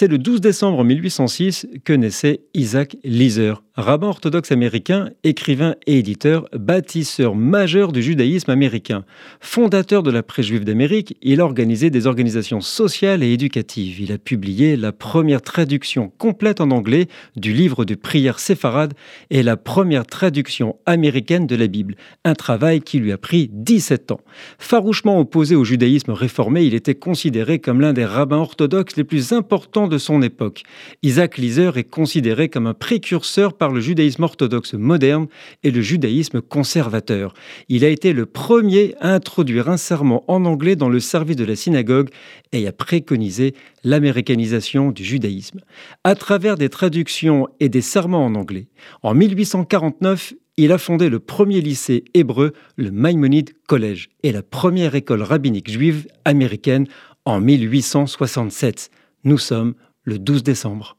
C'est le 12 décembre 1806 que naissait Isaac Leeser, rabbin orthodoxe américain, écrivain et éditeur, bâtisseur majeur du judaïsme américain. Fondateur de la presse juive d'Amérique, il a organisé des organisations sociales et éducatives. Il a publié la première traduction complète en anglais du livre de prière séfarade et la première traduction américaine de la Bible, un travail qui lui a pris 17 ans. Farouchement opposé au judaïsme réformé, il était considéré comme l'un des rabbins orthodoxes les plus importants de son époque. Isaac Lizer est considéré comme un précurseur par le judaïsme orthodoxe moderne et le judaïsme conservateur. Il a été le premier à introduire un serment en anglais dans le service de la synagogue et à préconiser l'américanisation du judaïsme. À travers des traductions et des serments en anglais, en 1849, il a fondé le premier lycée hébreu, le Maimonides College, et la première école rabbinique juive américaine en 1867. Nous sommes le 12 décembre.